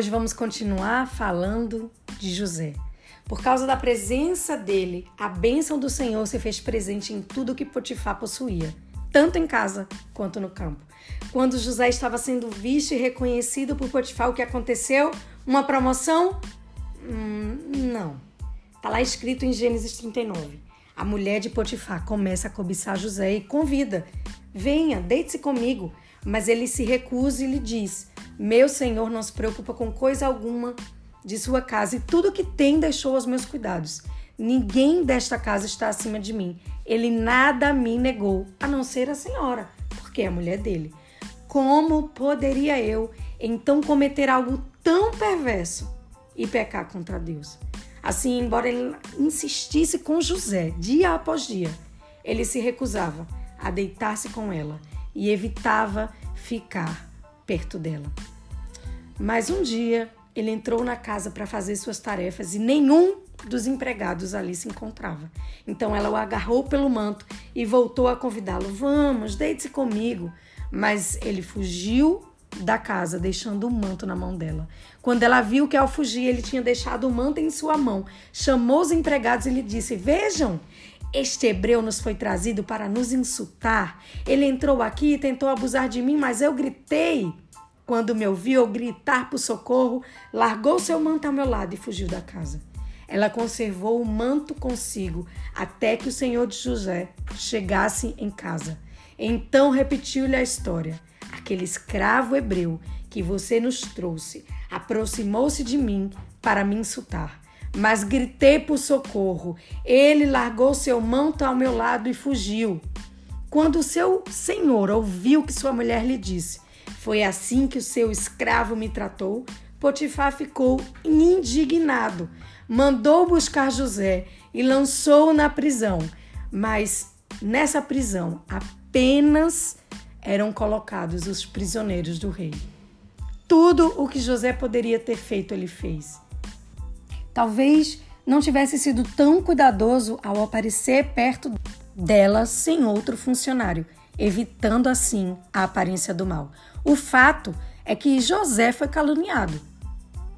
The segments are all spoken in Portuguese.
Hoje vamos continuar falando de José. Por causa da presença dele, a bênção do Senhor se fez presente em tudo que Potifar possuía, tanto em casa quanto no campo. Quando José estava sendo visto e reconhecido por Potifar, o que aconteceu? Uma promoção? Hum, não. Está lá escrito em Gênesis 39. A mulher de Potifar começa a cobiçar José e convida: Venha, deite-se comigo. Mas ele se recusa e lhe diz: Meu senhor não se preocupa com coisa alguma de sua casa e tudo que tem deixou aos meus cuidados. Ninguém desta casa está acima de mim. Ele nada me negou, a não ser a senhora, porque é a mulher dele. Como poderia eu então cometer algo tão perverso e pecar contra Deus? Assim, embora ele insistisse com José dia após dia, ele se recusava a deitar-se com ela e evitava ficar perto dela. Mas um dia ele entrou na casa para fazer suas tarefas e nenhum dos empregados ali se encontrava. Então ela o agarrou pelo manto e voltou a convidá-lo: Vamos, deite-se comigo. Mas ele fugiu da casa, deixando o manto na mão dela. Quando ela viu que ao fugir ele tinha deixado o manto em sua mão, chamou os empregados e lhe disse: Vejam, este hebreu nos foi trazido para nos insultar. Ele entrou aqui e tentou abusar de mim, mas eu gritei. Quando me ouviu gritar por socorro, largou seu manto ao meu lado e fugiu da casa. Ela conservou o manto consigo até que o senhor de José chegasse em casa. Então repetiu-lhe a história. Aquele escravo hebreu que você nos trouxe aproximou-se de mim para me insultar. Mas gritei por socorro. Ele largou seu manto ao meu lado e fugiu. Quando o seu senhor ouviu que sua mulher lhe disse: foi assim que o seu escravo me tratou. Potifar ficou indignado, mandou buscar José e lançou-o na prisão. Mas nessa prisão apenas eram colocados os prisioneiros do rei. Tudo o que José poderia ter feito, ele fez. Talvez não tivesse sido tão cuidadoso ao aparecer perto dela sem outro funcionário, evitando assim a aparência do mal. O fato é que José foi caluniado,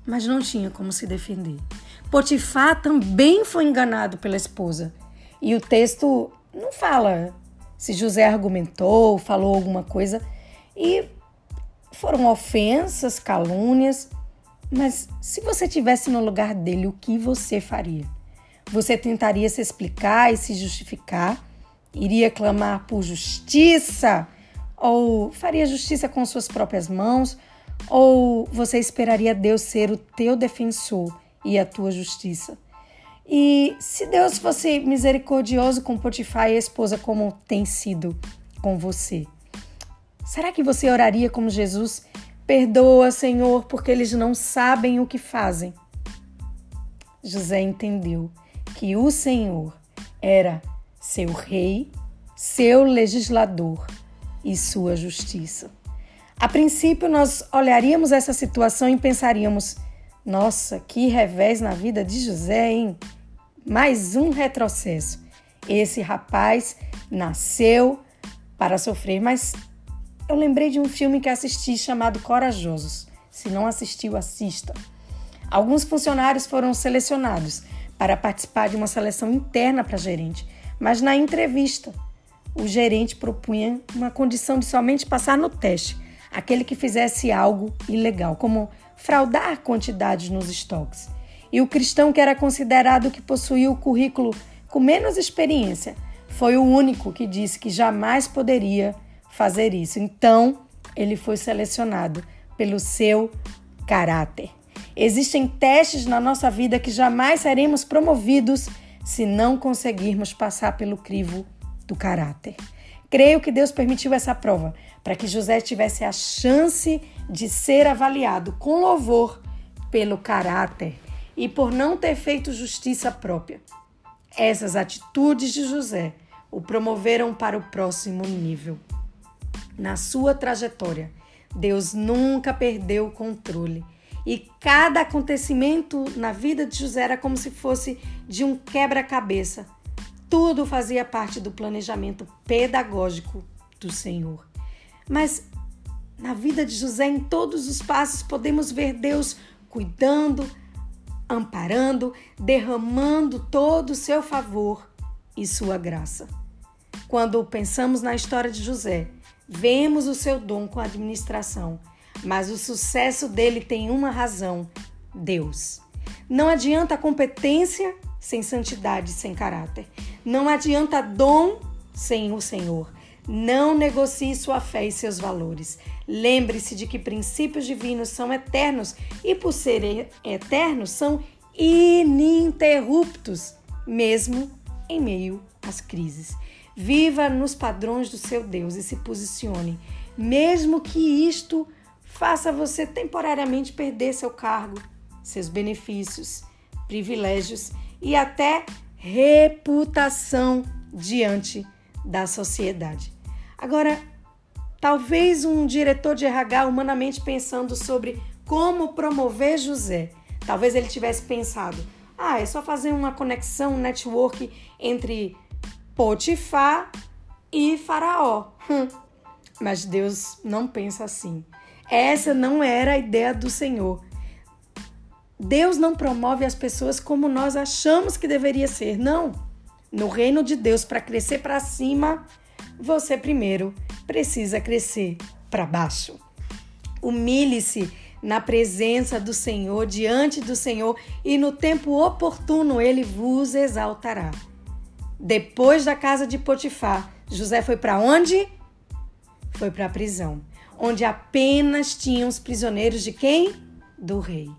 mas não tinha como se defender. Potifar também foi enganado pela esposa. E o texto não fala se José argumentou, falou alguma coisa. E foram ofensas, calúnias. Mas se você tivesse no lugar dele, o que você faria? Você tentaria se explicar e se justificar? Iria clamar por justiça? Ou faria justiça com suas próprias mãos? Ou você esperaria Deus ser o teu defensor e a tua justiça? E se Deus fosse misericordioso com Potifar e a esposa como tem sido com você, será que você oraria como Jesus? Perdoa, Senhor, porque eles não sabem o que fazem. José entendeu que o Senhor era seu rei, seu legislador e sua justiça. A princípio, nós olharíamos essa situação e pensaríamos: nossa, que revés na vida de José, hein? Mais um retrocesso. Esse rapaz nasceu para sofrer, mas eu lembrei de um filme que assisti chamado Corajosos. Se não assistiu, assista. Alguns funcionários foram selecionados para participar de uma seleção interna para gerente, mas na entrevista o gerente propunha uma condição de somente passar no teste aquele que fizesse algo ilegal, como fraudar quantidades nos estoques. E o cristão que era considerado que possuía o currículo com menos experiência foi o único que disse que jamais poderia fazer isso. Então, ele foi selecionado pelo seu caráter. Existem testes na nossa vida que jamais seremos promovidos se não conseguirmos passar pelo crivo do caráter. Creio que Deus permitiu essa prova para que José tivesse a chance de ser avaliado com louvor pelo caráter e por não ter feito justiça própria. Essas atitudes de José o promoveram para o próximo nível. Na sua trajetória, Deus nunca perdeu o controle e cada acontecimento na vida de José era como se fosse de um quebra-cabeça tudo fazia parte do planejamento pedagógico do Senhor. Mas na vida de José, em todos os passos, podemos ver Deus cuidando, amparando, derramando todo o seu favor e sua graça. Quando pensamos na história de José, vemos o seu dom com a administração, mas o sucesso dele tem uma razão: Deus. Não adianta competência sem santidade, sem caráter. Não adianta dom sem o Senhor. Não negocie sua fé e seus valores. Lembre-se de que princípios divinos são eternos e, por serem eternos, são ininterruptos, mesmo em meio às crises. Viva nos padrões do seu Deus e se posicione, mesmo que isto faça você temporariamente perder seu cargo, seus benefícios, privilégios e até reputação diante da sociedade. Agora, talvez um diretor de RH humanamente pensando sobre como promover José, talvez ele tivesse pensado: ah, é só fazer uma conexão, um network entre Potifar e Faraó. Hum. Mas Deus não pensa assim. Essa não era a ideia do Senhor. Deus não promove as pessoas como nós achamos que deveria ser. Não. No reino de Deus, para crescer para cima, você primeiro precisa crescer para baixo. Humilhe-se na presença do Senhor, diante do Senhor, e no tempo oportuno ele vos exaltará. Depois da casa de Potifar, José foi para onde? Foi para a prisão, onde apenas tinham os prisioneiros de quem? Do rei.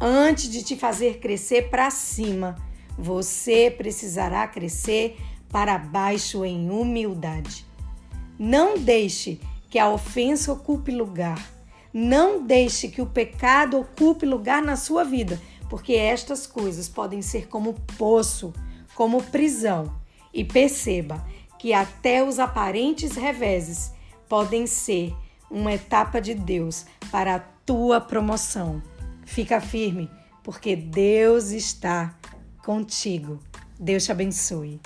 Antes de te fazer crescer para cima, você precisará crescer para baixo em humildade. Não deixe que a ofensa ocupe lugar. Não deixe que o pecado ocupe lugar na sua vida, porque estas coisas podem ser como poço, como prisão. E perceba que até os aparentes reveses podem ser uma etapa de Deus para a tua promoção. Fica firme, porque Deus está contigo. Deus te abençoe.